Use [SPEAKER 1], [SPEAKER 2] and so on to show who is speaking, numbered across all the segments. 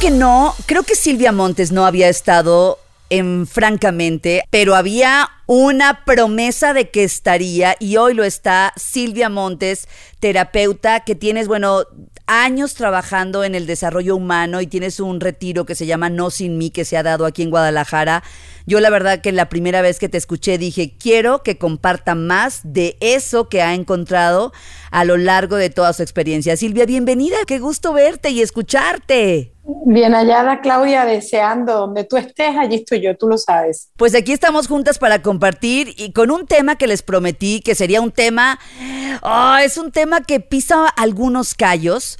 [SPEAKER 1] Que no, creo que Silvia Montes no había estado en Francamente, pero había una promesa de que estaría y hoy lo está Silvia Montes, terapeuta que tienes, bueno, años trabajando en el desarrollo humano y tienes un retiro que se llama No Sin Mí que se ha dado aquí en Guadalajara. Yo la verdad que la primera vez que te escuché dije, quiero que comparta más de eso que ha encontrado a lo largo de toda su experiencia. Silvia, bienvenida, qué gusto verte y escucharte.
[SPEAKER 2] Bien hallada, Claudia, deseando donde tú estés, allí estoy yo, tú lo sabes.
[SPEAKER 1] Pues aquí estamos juntas para compartir y con un tema que les prometí que sería un tema, oh, es un tema que pisa algunos callos,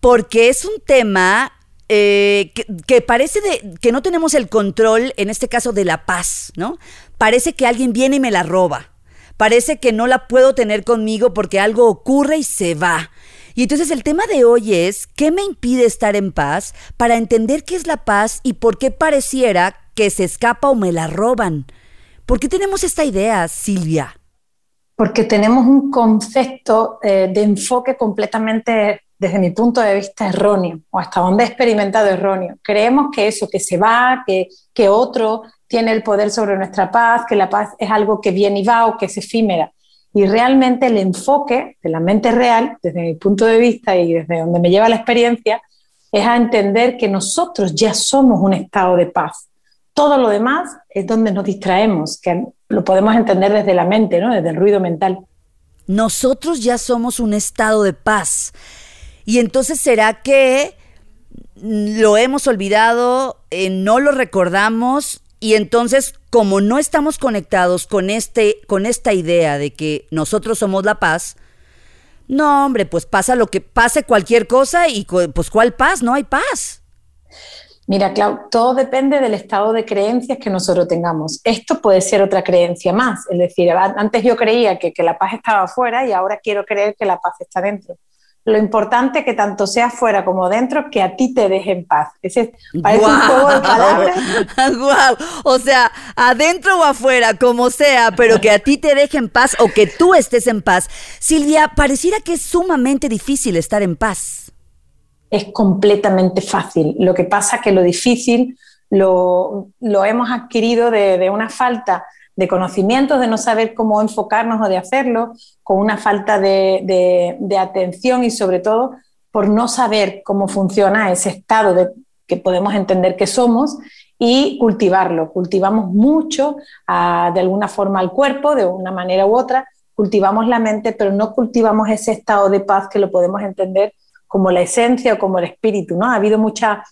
[SPEAKER 1] porque es un tema eh, que, parece que no tenemos el control, en este caso, de la paz, ¿no? Parece que alguien viene y me la roba. Parece que no la puedo tener conmigo porque algo ocurre y se va. Y entonces el tema de hoy es, ¿qué me impide estar en paz para entender qué es la paz y por qué pareciera que se escapa o me la roban? ¿Por qué tenemos esta idea, Silvia?
[SPEAKER 2] Porque tenemos un concepto eh, de enfoque completamente, desde mi punto de vista, erróneo, o hasta donde he experimentado erróneo. Creemos que eso, que se va, que, que otro tiene el poder sobre nuestra paz, que la paz es algo que viene y va o que es efímera. Y realmente el enfoque de la mente real, desde mi punto de vista y desde donde me lleva la experiencia, es a entender que nosotros ya somos un estado de paz. Todo lo demás es donde nos distraemos, que lo podemos entender desde la mente, ¿no? desde el ruido mental.
[SPEAKER 1] Nosotros ya somos un estado de paz. Y entonces será que lo hemos olvidado, eh, no lo recordamos y entonces, como no estamos conectados con, este, con esta idea de que nosotros somos la paz, no, hombre, pues pasa lo que pase cualquier cosa y pues ¿cuál paz? No hay paz.
[SPEAKER 2] Mira, Clau, todo depende del estado de creencias que nosotros tengamos. Esto puede ser otra creencia más. Es decir, antes yo creía que, que la paz estaba afuera y ahora quiero creer que la paz está dentro lo importante que tanto sea fuera como dentro, que a ti te deje en paz. Ese parece un juego de palabras.
[SPEAKER 1] Wow. O sea, adentro o afuera, como sea, pero que a ti te deje en paz o que tú estés en paz. Silvia, pareciera que es sumamente difícil estar en paz.
[SPEAKER 2] Es completamente fácil. Lo que pasa es que lo difícil lo, lo hemos adquirido de, de una falta de conocimientos, de no saber cómo enfocarnos o de hacerlo, con una falta de, atención y sobre todo por no saber cómo funciona ese estado de, que podemos entender que somos y cultivarlo. Cultivamos mucho ah, de alguna forma al cuerpo, de una manera u otra, cultivamos la mente, pero no cultivamos ese estado de paz que lo podemos entender como la esencia o como el espíritu. ¿no? Ha habido mucha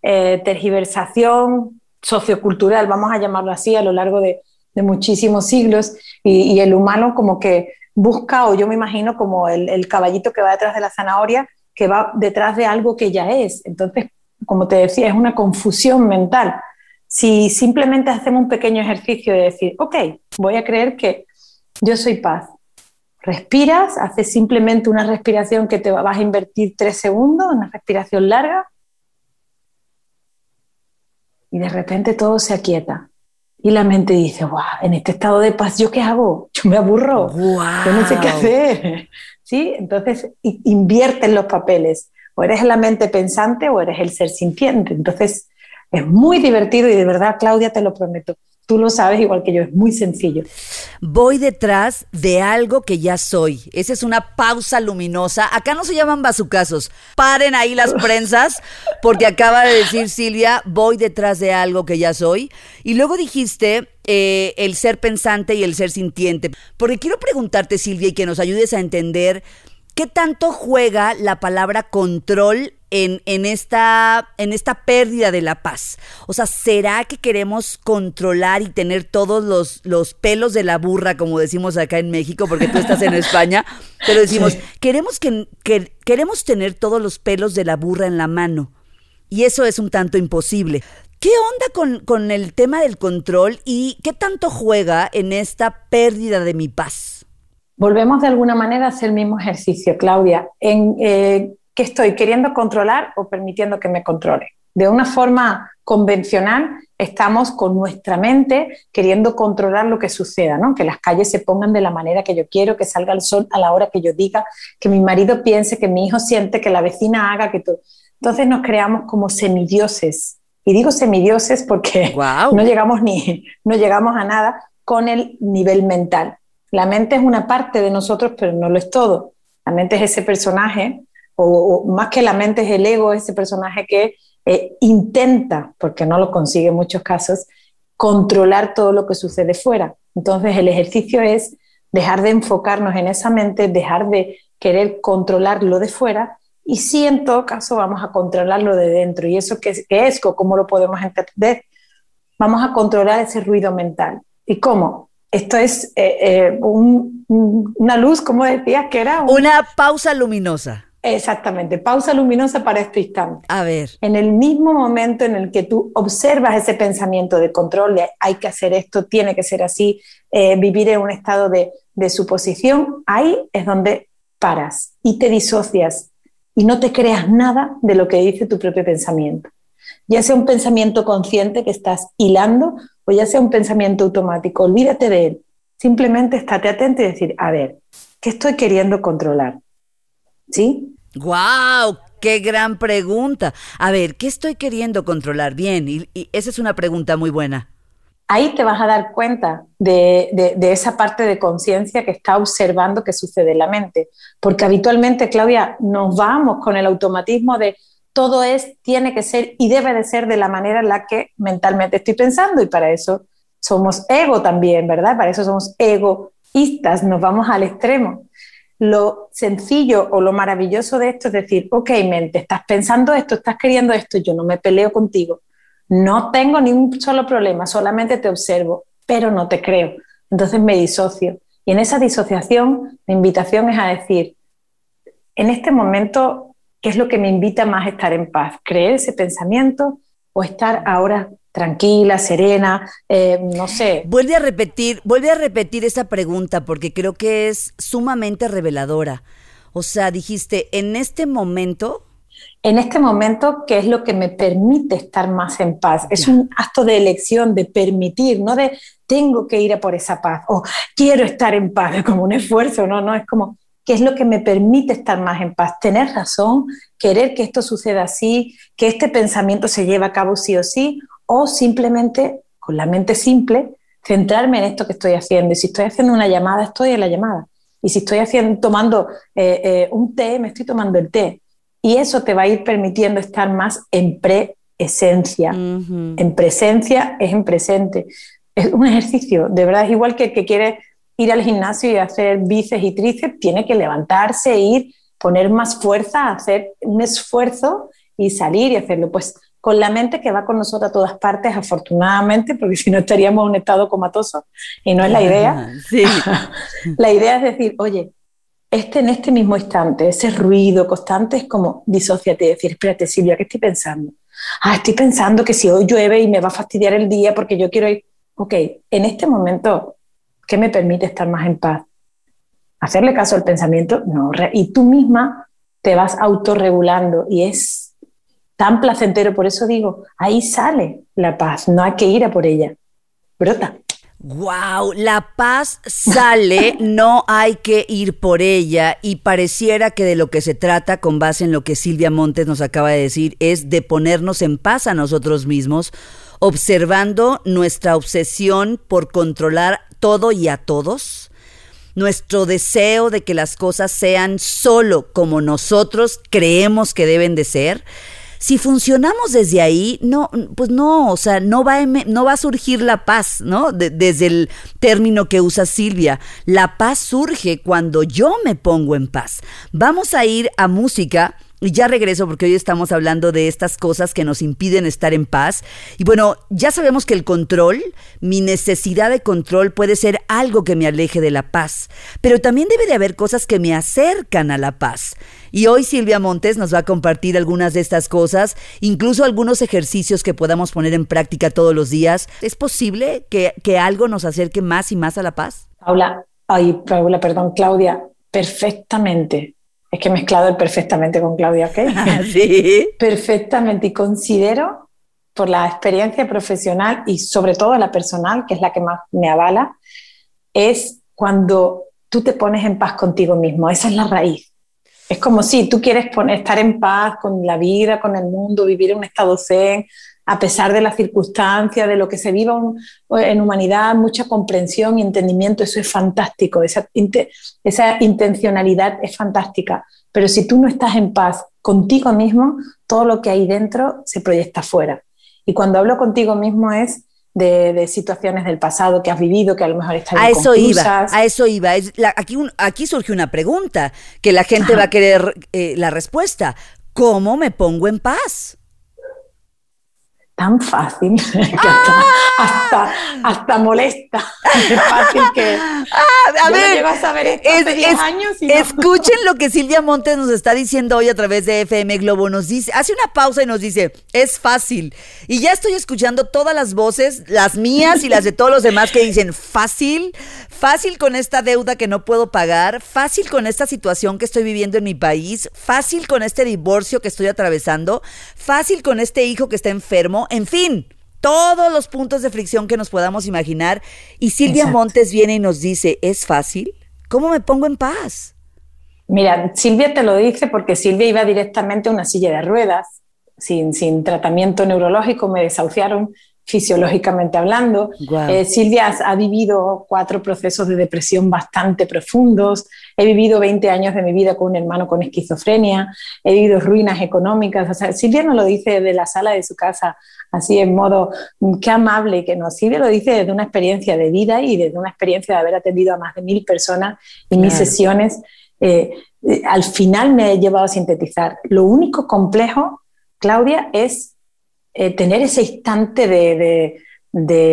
[SPEAKER 2] eh, tergiversación sociocultural, vamos a llamarlo así, a lo largo de, de muchísimos siglos y, el humano como que busca, o yo me imagino como el, caballito que va detrás de la zanahoria, que va detrás de algo que ya es. Entonces, como te decía, es una confusión mental. Si simplemente hacemos un pequeño ejercicio de decir, ok, voy a creer que yo soy paz. Respiras, haces simplemente una respiración que te vas a invertir tres segundos, una respiración larga, y de repente todo se aquieta. Y la mente dice, wow, en este estado de paz, ¿yo qué hago? Yo me aburro, yo no sé qué hacer. ¿Sí? Entonces, invierten los papeles. O eres la mente pensante o eres el ser sintiente. Entonces, es muy divertido y de verdad, Claudia, te lo prometo. Tú lo sabes igual que yo, es muy sencillo.
[SPEAKER 1] Voy detrás de algo que ya soy. Esa es una pausa luminosa. Acá no se llaman bazucazos. Paren ahí las prensas, porque acaba de decir Silvia, voy detrás de algo que ya soy. Y luego dijiste eh, el ser pensante y el ser sintiente. Porque quiero preguntarte, Silvia, y que nos ayudes a entender qué tanto juega la palabra control en, esta, en esta pérdida de la paz? O sea, ¿será que queremos controlar y tener todos los, los pelos de la burra, como decimos acá en México, porque tú estás en España? Pero decimos, queremos, que, queremos tener todos los pelos de la burra en la mano. Y eso es un tanto imposible. ¿Qué onda con, con, el tema del control y qué tanto juega en esta pérdida de mi paz?
[SPEAKER 2] Volvemos de alguna manera a hacer el mismo ejercicio, Claudia. En, eh, ¿Qué estoy queriendo controlar o permitiendo que me controle? De una forma convencional estamos con nuestra mente queriendo controlar lo que suceda, ¿no? Que las calles se pongan de la manera que yo quiero, que salga el sol a la hora que yo diga, que mi marido piense, que mi hijo siente, que la vecina haga, que todo. Entonces nos creamos como semidioses. Y digo semidioses porque no llegamos ni no llegamos a nada con el nivel mental. La mente es una parte de nosotros, pero no lo es todo. La mente es ese personaje, o más que la mente es el ego, ese personaje que eh, intenta, porque no lo consigue en muchos casos, controlar todo lo que sucede fuera. Entonces el ejercicio es dejar de enfocarnos en esa mente, dejar de querer controlar lo de fuera y sí en todo caso vamos a controlar lo de dentro. ¿Y eso qué es? Qué ¿Cómo lo podemos entender? Vamos a controlar ese ruido mental. ¿Y cómo? Esto es eh, eh, una luz, como decías, que era...
[SPEAKER 1] Una pausa luminosa.
[SPEAKER 2] Exactamente, pausa luminosa para este instante.
[SPEAKER 1] A ver.
[SPEAKER 2] En el mismo momento en el que tú observas ese pensamiento de control, de hay que hacer esto, tiene que ser así, eh, vivir en un estado de, de suposición, ahí es donde paras y te disocias y no te creas nada de lo que dice tu propio pensamiento. Ya sea un pensamiento consciente que estás hilando o ya sea un pensamiento automático, olvídate de él. Simplemente estate atento y decir, a ver, ¿qué estoy queriendo controlar? ¿Sí?
[SPEAKER 1] ¡Guau! ¡Qué gran pregunta! A ver, ¿qué estoy queriendo controlar? Bien, y, esa es una pregunta muy buena.
[SPEAKER 2] Ahí te vas a dar cuenta de, esa parte de conciencia que está observando qué sucede en la mente. Porque habitualmente, Claudia, nos vamos con el automatismo de todo es, tiene que ser y debe de ser de la manera en la que mentalmente estoy pensando. Y para eso somos ego también, ¿verdad? Para eso somos egoístas, nos vamos al extremo. Lo sencillo o lo maravilloso de esto es decir, ok, mente, estás pensando esto, estás queriendo esto, yo no me peleo contigo, no tengo ni un solo problema, solamente te observo, pero no te creo. Entonces me disocio. Y en esa disociación, mi invitación es a decir, en este momento, ¿qué es lo que me invita más a estar en paz? ¿Creer ese pensamiento o estar ahora tranquila, serena, eh, no sé.
[SPEAKER 1] Vuelve a repetir, vuelve a repetir esa pregunta porque creo que es sumamente reveladora. O sea, dijiste, en este momento.
[SPEAKER 2] En este momento, ¿qué es lo que me permite estar más en paz? Es un acto de elección, de permitir, no de tengo que ir a por esa paz o quiero estar en paz, es como un esfuerzo, no, no, es como qué es lo que me permite estar más en paz, tener razón, querer que esto suceda así, que este pensamiento se lleve a cabo sí o sí, o simplemente con la mente simple centrarme en esto que estoy haciendo. Y si estoy haciendo una llamada, estoy en la llamada. Y si estoy haciendo, tomando eh, eh, un té, me estoy tomando el té. Y eso te va a ir permitiendo estar más en presencia. En presencia es en presente. Es un ejercicio, de verdad, es igual que el que quiere ir al gimnasio y hacer bíceps y tríceps, tiene que levantarse, ir, poner más fuerza, hacer un esfuerzo y salir y hacerlo. Pues con la mente que va con nosotros a todas partes, afortunadamente, porque si no estaríamos en un estado comatoso y no es la idea. la idea es decir, oye, este en este mismo instante, ese ruido constante es como disociate y decir, espérate Silvia, ¿qué estoy pensando? Ah, estoy pensando que si hoy llueve y me va a fastidiar el día porque yo quiero ir, ok, en este momento, ¿qué me permite estar más en paz? Hacerle caso al pensamiento, no, y tú misma te vas autorregulando y es tan placentero. Por eso digo, ahí sale la paz, no hay que ir a por ella. Brota.
[SPEAKER 1] Wow, la paz sale, no hay que ir por ella y pareciera que de lo que se trata, con base en lo que Silvia Montes nos acaba de decir, es de ponernos en paz a nosotros mismos, observando nuestra obsesión por controlar todo y a todos, nuestro deseo de que las cosas sean solo como nosotros creemos que deben de ser si funcionamos desde ahí, no, pues no, o sea, no va, a, no va a surgir la paz, ¿no? desde el término que usa Silvia. La paz surge cuando yo me pongo en paz. Vamos a ir a música y ya regreso porque hoy estamos hablando de estas cosas que nos impiden estar en paz. Y bueno, ya sabemos que el control, mi necesidad de control puede ser algo que me aleje de la paz, pero también debe de haber cosas que me acercan a la paz. Y hoy Silvia Montes nos va a compartir algunas de estas cosas, incluso algunos ejercicios que podamos poner en práctica todos los días. ¿Es posible que, que algo nos acerque más y más a la paz?
[SPEAKER 2] Paula, ay, Paula, perdón, Claudia, perfectamente es que he mezclado el perfectamente con Claudia, ¿ok?
[SPEAKER 1] sí.
[SPEAKER 2] Perfectamente. Y considero por la experiencia profesional y sobre todo la personal, que es la que más me avala, es cuando tú te pones en paz contigo mismo. Esa es la raíz. Es como si tú quieres estar en paz con la vida, con el mundo, vivir en un estado zen, a pesar de las circunstancias, de lo que se viva en humanidad, mucha comprensión y entendimiento, eso es fantástico, esa, esa intencionalidad es fantástica. Pero si tú no estás en paz contigo mismo, todo lo que hay dentro se proyecta fuera. Y cuando hablo contigo mismo es de, situaciones del pasado que has vivido, que a lo mejor estás
[SPEAKER 1] A eso iba, a eso iba. aquí, aquí surge una pregunta que la gente va a querer eh, la respuesta. ¿Cómo me pongo en paz?
[SPEAKER 2] Tan fácil que hasta, hasta, molesta. Es fácil que. Ah, a ver, a saber esto hace 10 años.
[SPEAKER 1] Escuchen lo que Silvia Montes nos está diciendo hoy a través de FM Globo. Nos dice, hace una pausa y nos dice: es fácil. Y ya estoy escuchando todas las voces, las mías y las de todos los demás que dicen: fácil, fácil con esta deuda que no puedo pagar, fácil con esta situación que estoy viviendo en mi país, fácil con este divorcio que estoy atravesando, fácil con este hijo que está enfermo en fin, todos los puntos de fricción que nos podamos imaginar. Y Silvia Montes viene y nos dice, ¿es fácil? ¿Cómo me pongo en paz?
[SPEAKER 2] Mira, Silvia te lo dice porque Silvia iba directamente a una silla de ruedas, sin, sin tratamiento neurológico, me desahuciaron fisiológicamente hablando. Eh, Silvia ha vivido cuatro procesos de depresión bastante profundos. He vivido 20 años de mi vida con un hermano con esquizofrenia. He vivido ruinas económicas. Silvia no lo dice de la sala de su casa así en modo mm, qué amable que no. Silvia lo dice desde una experiencia de vida y desde una experiencia de haber atendido a más de mil personas en mis sesiones. Eh, eh, al final me he llevado a sintetizar. Lo único complejo, Claudia, es eh, tener ese instante de,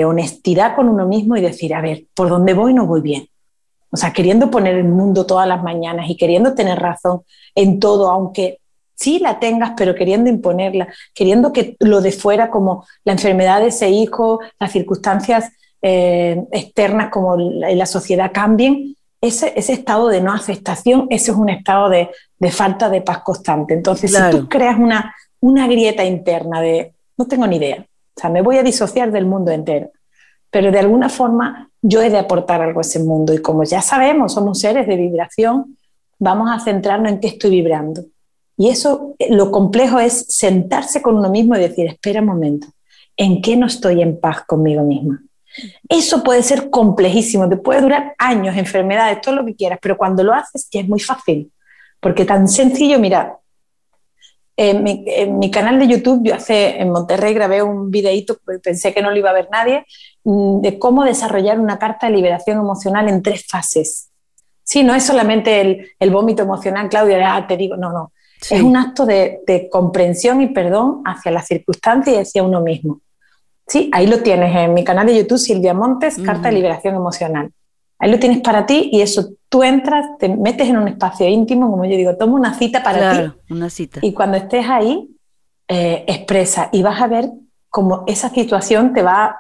[SPEAKER 2] honestidad con uno mismo y decir, a ver, ¿por dónde voy no voy bien? O sea, queriendo poner el mundo todas las mañanas y queriendo tener razón en todo, aunque sí la tengas, pero queriendo imponerla, queriendo que lo de fuera, como la enfermedad de ese hijo, las circunstancias eh, externas como la, la, sociedad cambien, ese, ese, estado de no aceptación, ese es un estado de, falta de paz constante. Entonces, si tú creas una, una grieta interna de no tengo ni idea. O sea, me voy a disociar del mundo entero. Pero de alguna forma yo he de aportar algo a ese mundo. Y como ya sabemos, somos seres de vibración, vamos a centrarnos en qué estoy vibrando. Y eso, eh, lo complejo es sentarse con uno mismo y decir, espera un momento, ¿en qué no estoy en paz conmigo misma? Eso puede ser complejísimo, te puede durar años, enfermedades, todo lo que quieras, pero cuando lo haces es muy fácil. Porque tan sencillo, mira, en mi, canal de YouTube, yo hace en Monterrey grabé un videíto, pensé que no lo iba a ver nadie, mm, de cómo desarrollar una carta de liberación emocional en tres fases. Sí, no es solamente el, vómito emocional, Claudia, ah, te digo, no, no. Es un acto de, de, comprensión y perdón hacia las circunstancias y hacia uno mismo. Sí, ahí lo tienes en mi canal de YouTube, Silvia Montes, Carta de Liberación Emocional. Ahí lo tienes para ti y eso tú entras, te metes en un espacio íntimo, como yo digo, toma una cita para ti.
[SPEAKER 1] Una cita.
[SPEAKER 2] Y cuando estés ahí, eh, expresa y vas a ver cómo esa situación te va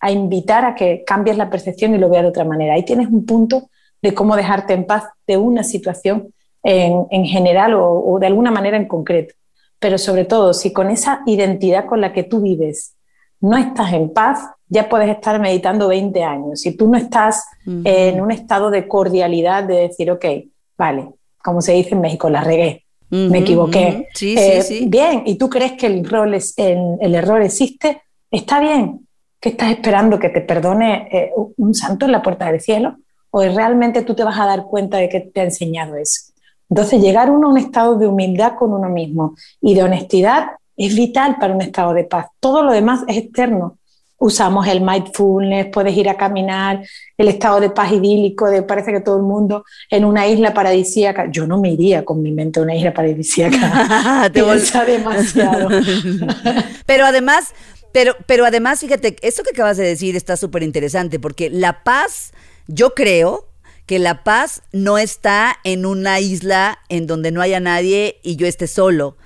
[SPEAKER 2] a invitar a que cambies la percepción y lo veas de otra manera. Ahí tienes un punto de cómo dejarte en paz de una situación en, general o, o de alguna manera en concreto. Pero sobre todo, si con esa identidad con la que tú vives no estás en paz, ya puedes estar meditando 20 años. Si tú no estás en un estado de cordialidad de decir, ok, vale, como se dice en México, la regué, me equivoqué.
[SPEAKER 1] sí, sí, eh, sí.
[SPEAKER 2] Bien, y tú crees que el, error es, el, error existe, está bien. ¿Qué estás esperando? ¿Que te perdone eh, un santo en la puerta del cielo? ¿O realmente tú te vas a dar cuenta de que te ha enseñado eso? Entonces, llegar uno a un estado de humildad con uno mismo y de honestidad es vital para un estado de paz. Todo lo demás es externo usamos el mindfulness, puedes ir a caminar, el estado de paz idílico, de parece que todo el mundo en una isla paradisíaca. Yo no me iría con mi mente a una isla paradisíaca. Te Piensa demasiado.
[SPEAKER 1] pero además, pero, pero además, fíjate, esto que acabas de decir está súper interesante, porque la paz, yo creo que la paz no está en una isla en donde no haya nadie y yo esté solo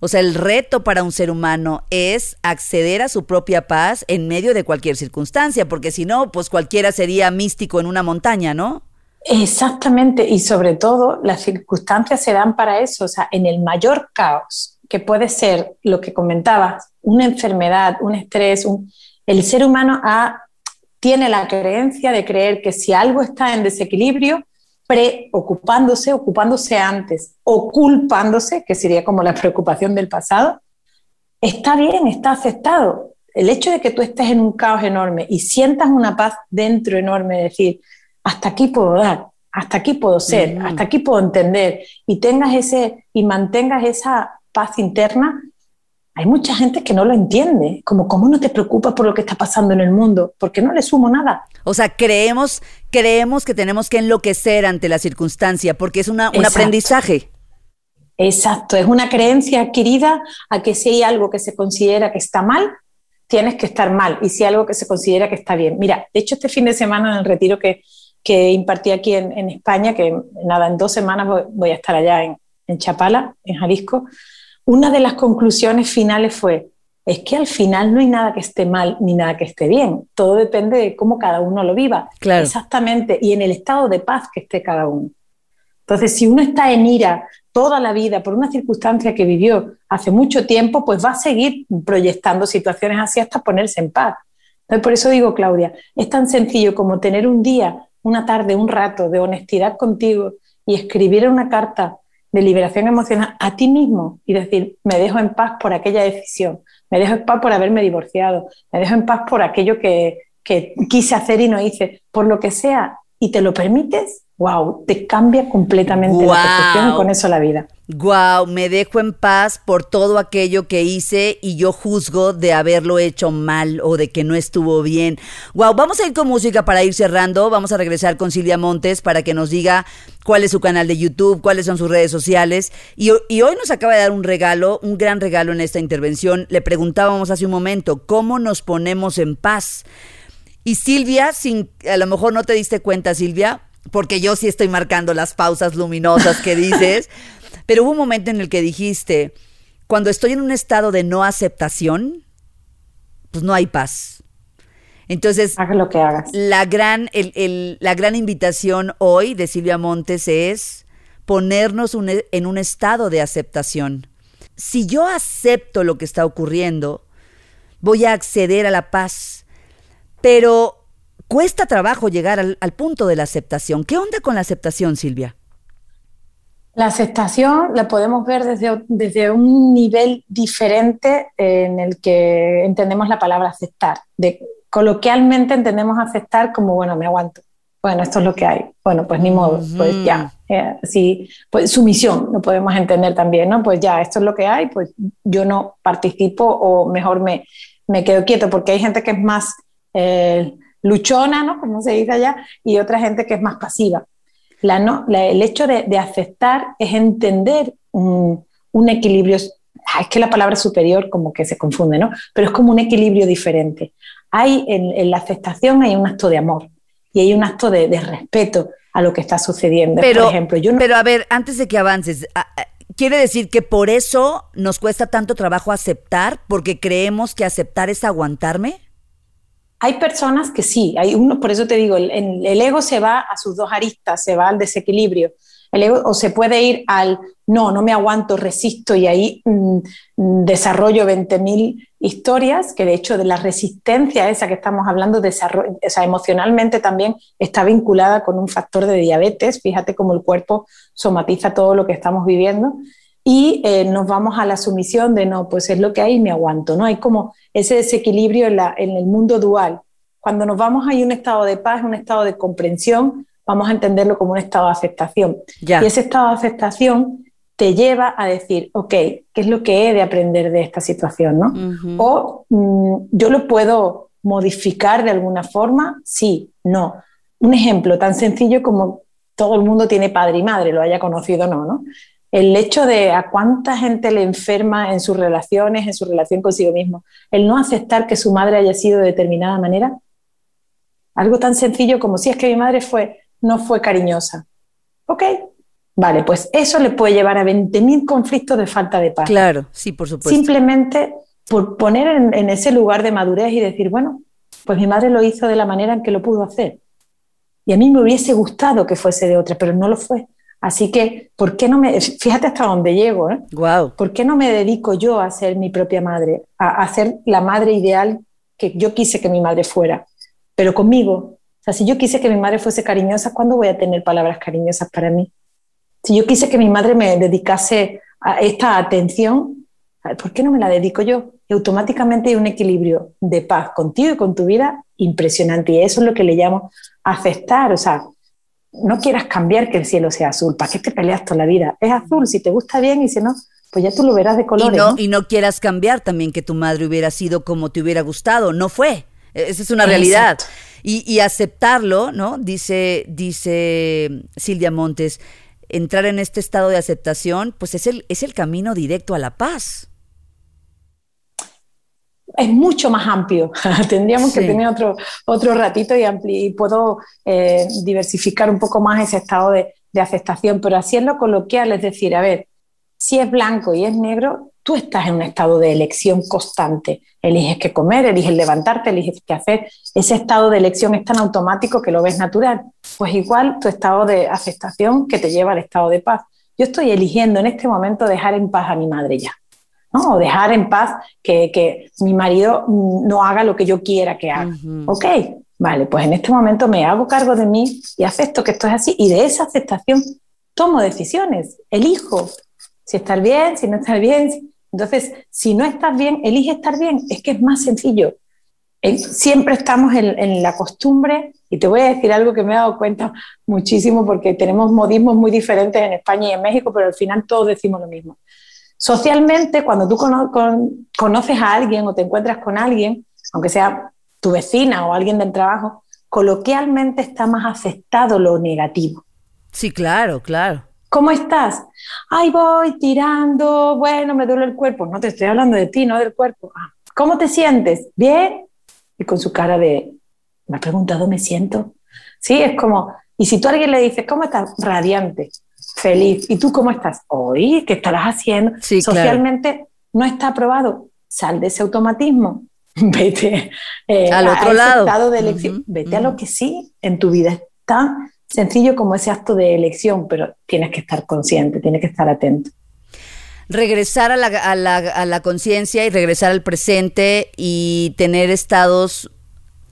[SPEAKER 1] o sea, el reto para un ser humano es acceder a su propia paz en medio de cualquier circunstancia, porque si no, pues cualquiera sería místico en una montaña, ¿no?
[SPEAKER 2] Exactamente, y sobre todo las circunstancias se dan para eso, o sea, en el mayor caos que puede ser lo que comentabas, una enfermedad, un estrés, el ser humano tiene la creencia de creer que si algo está en desequilibrio, preocupándose, ocupándose antes o culpándose, que sería como la preocupación del pasado, está bien, está aceptado. El hecho de que tú estés en un caos enorme y sientas una paz dentro enorme, decir, hasta aquí puedo dar, hasta aquí puedo ser, hasta aquí puedo entender, y tengas ese y mantengas esa paz interna, hay mucha gente que no lo entiende, como cómo no te preocupas por lo que está pasando en el mundo, porque no le sumo nada.
[SPEAKER 1] O sea, creemos, creemos que tenemos que enloquecer ante la circunstancia, porque es una, un aprendizaje.
[SPEAKER 2] Exacto, es una creencia adquirida a que si hay algo que se considera que está mal, tienes que estar mal, y si hay algo que se considera que está bien. Mira, de hecho este fin de semana en el retiro que, que impartí aquí en, España, que nada, en dos semanas voy, a estar allá en, en Chapala, en Jalisco, una de las conclusiones finales fue, es que al final no hay nada que esté mal ni nada que esté bien. Todo depende de cómo cada uno lo viva. Exactamente. Y en el estado de paz que esté cada uno. Entonces, si uno está en ira toda la vida por una circunstancia que vivió hace mucho tiempo, pues va a seguir proyectando situaciones así hasta ponerse en paz. Entonces, por eso digo, Claudia, es tan sencillo como tener un día, una tarde, un rato de honestidad contigo y escribir una carta de liberación emocional a ti mismo y decir, me dejo en paz por aquella decisión, me dejo en paz por haberme divorciado, me dejo en paz por aquello que, que quise hacer y no hice, por lo que sea, y te lo permites, wow, te cambia completamente la percepción y con eso la vida.
[SPEAKER 1] Wow, me dejo en paz por todo aquello que hice y yo juzgo de haberlo hecho mal o de que no estuvo bien. Wow, vamos a ir con música para ir cerrando. Vamos a regresar con Silvia Montes para que nos diga cuál es su canal de YouTube, cuáles son sus redes sociales. Y, y hoy nos acaba de dar un regalo, un gran regalo en esta intervención. Le preguntábamos hace un momento, ¿cómo nos ponemos en paz? Y Silvia, sin, a lo mejor no te diste cuenta, Silvia, porque yo sí estoy marcando las pausas luminosas que dices, pero hubo un momento en el que dijiste, cuando estoy en un estado de no aceptación, pues no hay paz. Entonces,
[SPEAKER 2] lo que hagas.
[SPEAKER 1] La gran, la gran invitación hoy de Silvia Montes es ponernos en un estado de aceptación. Si yo acepto lo que está ocurriendo, voy a acceder a la paz. Pero cuesta trabajo llegar al, punto de la aceptación. ¿Qué onda con la aceptación, Silvia?
[SPEAKER 2] La aceptación la podemos ver desde, desde un nivel diferente en el que entendemos la palabra aceptar. De, coloquialmente entendemos aceptar como, bueno, me aguanto. Bueno, esto es lo que hay. Bueno, pues ni modo, pues ya. Eh, sí, pues sumisión lo podemos entender también, ¿no? Pues ya, esto es lo que hay, pues yo no participo o mejor me, me quedo quieto, porque hay gente que es más eh, luchona, ¿no? Como se dice allá, y otra gente que es más pasiva. La, no, el hecho de, aceptar es entender un, equilibrio, ah, es que la palabra superior como que se confunde, ¿no? Pero es como un equilibrio diferente. Hay en, la aceptación hay un acto de amor y hay un acto de, respeto a lo que está sucediendo.
[SPEAKER 1] Pero, Por ejemplo, yo pero a ver, antes de que avances, ¿quiere decir que por eso nos cuesta tanto trabajo aceptar? Porque creemos que aceptar es aguantarme.
[SPEAKER 2] Hay personas que sí, hay uno, por eso te digo, el, ego se va a sus dos aristas, se va al desequilibrio. O se puede ir al no, no me aguanto, resisto y ahí mm, mm, desarrollo 20.000 historias, que de hecho de la resistencia esa que estamos hablando, o sea, emocionalmente también está vinculada con un factor de diabetes. Fíjate cómo el cuerpo somatiza todo lo que estamos viviendo y eh, nos vamos a la sumisión de no, pues es lo que hay y me aguanto, ¿no? Hay como ese desequilibrio en, la, en el mundo dual. Cuando nos vamos a un estado de paz, un estado de comprensión, vamos a entenderlo como un estado de aceptación. Y ese estado de aceptación te lleva a decir, ok, ¿qué es lo que he de aprender de esta situación? ¿no? O mm, yo lo puedo modificar de alguna forma, sí, no. Un ejemplo tan sencillo como todo el mundo tiene padre y madre, lo haya conocido o no, ¿no? El hecho de a cuánta gente le enferma en sus relaciones, en su relación consigo mismo, el no aceptar que su madre haya sido de determinada manera, algo tan sencillo como si es que mi madre fue, no fue cariñosa. Ok, vale, pues eso le puede llevar a 20.000 conflictos de falta de paz.
[SPEAKER 1] Claro, sí, por supuesto.
[SPEAKER 2] Simplemente por poner en, en ese lugar de madurez y decir, bueno, pues mi madre lo hizo de la manera en que lo pudo hacer. Y a mí me hubiese gustado que fuese de otra, pero no lo fue Así que, ¿por qué no me, fíjate hasta dónde llego, ¿eh?
[SPEAKER 1] Wow.
[SPEAKER 2] ¿Por qué no me dedico yo a ser mi propia madre, a, a ser la madre ideal que yo quise que mi madre fuera, pero conmigo? O sea, si yo quise que mi madre fuese cariñosa, ¿cuándo voy a tener palabras cariñosas para mí? Si yo quise que mi madre me dedicase a esta atención, ¿por qué no me la dedico yo? Y automáticamente hay un equilibrio de paz contigo y con tu vida impresionante. Y eso es lo que le llamo aceptar. O sea, no quieras cambiar que el cielo sea azul. ¿Para qué te peleas toda la vida? Es azul, si te gusta bien y si no, pues ya tú lo verás de colores.
[SPEAKER 1] Y no, y no quieras cambiar también que tu madre hubiera sido como te hubiera gustado. No fue. E-, esa es una realidad. Y, y, aceptarlo, ¿no? Dice, dice Silvia Montes, entrar en este estado de aceptación, pues es el, es el camino directo a la paz.
[SPEAKER 2] Es mucho más amplio. Tendríamos sí. que tener otro, otro ratito y, y puedo eh, diversificar un poco más ese estado de, de aceptación, pero lo coloquial, es decir, a ver, si es blanco y es negro, tú estás en un estado de elección constante. Eliges qué comer, eliges levantarte, eliges qué hacer. Ese estado de elección es tan automático que lo ves natural. Pues igual tu estado de aceptación que te lleva al estado de paz. Yo estoy eligiendo en este momento dejar en paz a mi madre ya. ¿No? O dejar en paz que, que mi marido no haga lo que yo quiera que haga. Uh -huh. Ok, vale, pues en este momento me hago cargo de mí y acepto que esto es así. Y de esa aceptación tomo decisiones, elijo si estar bien, si no estar bien. Entonces, si no estás bien, elige estar bien. Es que es más sencillo. Siempre estamos en, en, la costumbre, y te voy a decir algo que me he dado cuenta muchísimo porque tenemos modismos muy diferentes en España y en México, pero al final todos decimos lo mismo. Socialmente, cuando tú cono con, conoces a alguien o te encuentras con alguien, aunque sea tu vecina o alguien del trabajo, coloquialmente está más aceptado lo negativo.
[SPEAKER 1] Sí, claro, claro.
[SPEAKER 2] ¿Cómo estás? Ay, voy tirando, bueno, me duele el cuerpo. No te estoy hablando de ti, no del cuerpo. Ah, ¿Cómo te sientes? ¿Bien? Y con su cara de, me ha preguntado, ¿me siento? Sí, es como, y si tú a alguien le dices, ¿cómo estás? Radiante, feliz. ¿Y tú cómo estás? Hoy, ¿qué estarás haciendo?
[SPEAKER 1] Sí,
[SPEAKER 2] Socialmente claro. no está aprobado. Sal de ese automatismo. Vete
[SPEAKER 1] eh, al otro
[SPEAKER 2] a
[SPEAKER 1] lado.
[SPEAKER 2] estado de elección. Uh -huh, Vete uh -huh. a lo que sí en tu vida está sencillo como ese acto de elección, pero tienes que estar consciente, tienes que estar atento.
[SPEAKER 1] Regresar a la, a la, a la conciencia y regresar al presente y tener estados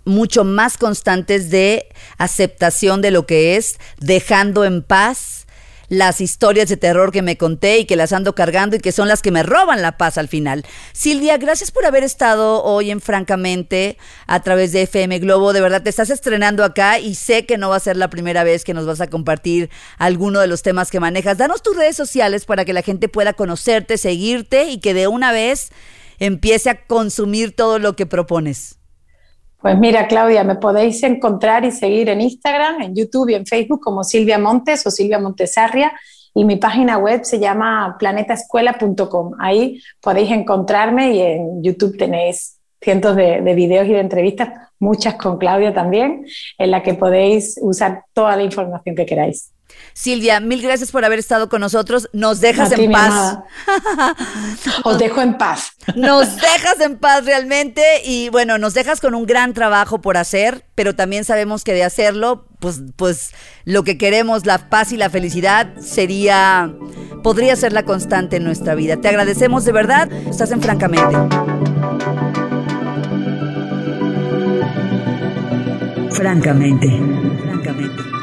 [SPEAKER 1] mucho más constantes de aceptación de lo que es, dejando en paz las historias de terror que me conté y que las ando cargando y que son las que me roban la paz al final. Silvia, gracias por haber estado hoy en Francamente a través de FM Globo. De verdad, te estás estrenando acá y sé que no va a ser la primera vez que nos vas a compartir alguno de los temas que manejas. Danos tus redes sociales para que la gente pueda conocerte, seguirte y que de una vez empiece a consumir todo lo que propones.
[SPEAKER 2] Pues mira, Claudia, me podéis encontrar y seguir en Instagram, en YouTube y en Facebook como Silvia Montes o Silvia Montesarria y mi página web se llama planetaescuela.com. Ahí podéis encontrarme y en YouTube tenéis cientos de, de, videos y de entrevistas, muchas con Claudia también, en la que podéis usar toda la información que queráis.
[SPEAKER 1] Silvia, mil gracias por haber estado con nosotros. Nos dejas en paz.
[SPEAKER 2] Os dejo en paz.
[SPEAKER 1] Nos dejas en paz realmente y bueno, nos dejas con un gran trabajo por hacer, pero también sabemos que de hacerlo, pues, pues lo que queremos, la paz y la felicidad, sería, podría ser la constante en nuestra vida. Te agradecemos de verdad. Estás en Francamente. Francamente. Francamente.